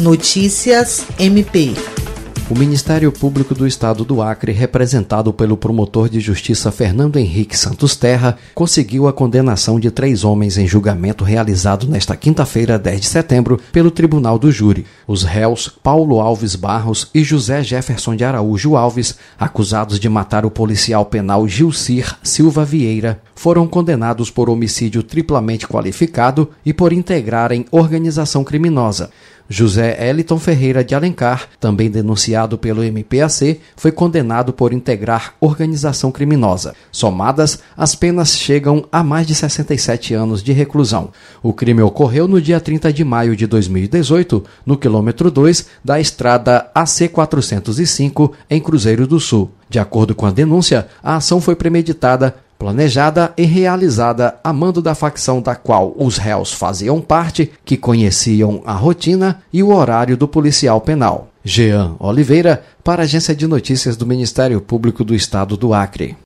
Notícias MP. O Ministério Público do Estado do Acre, representado pelo promotor de justiça Fernando Henrique Santos Terra, conseguiu a condenação de três homens em julgamento realizado nesta quinta-feira, 10 de setembro, pelo Tribunal do Júri. Os réus Paulo Alves Barros e José Jefferson de Araújo Alves, acusados de matar o policial penal Gilcir Silva Vieira, foram condenados por homicídio triplamente qualificado e por integrarem organização criminosa. José Eliton Ferreira de Alencar, também denunciado pelo MPAC, foi condenado por integrar organização criminosa. Somadas, as penas chegam a mais de 67 anos de reclusão. O crime ocorreu no dia 30 de maio de 2018, no quilômetro 2 da estrada AC 405, em Cruzeiro do Sul. De acordo com a denúncia, a ação foi premeditada planejada e realizada a mando da facção da qual os réus faziam parte, que conheciam a rotina e o horário do policial penal. Jean Oliveira, para a Agência de Notícias do Ministério Público do Estado do Acre.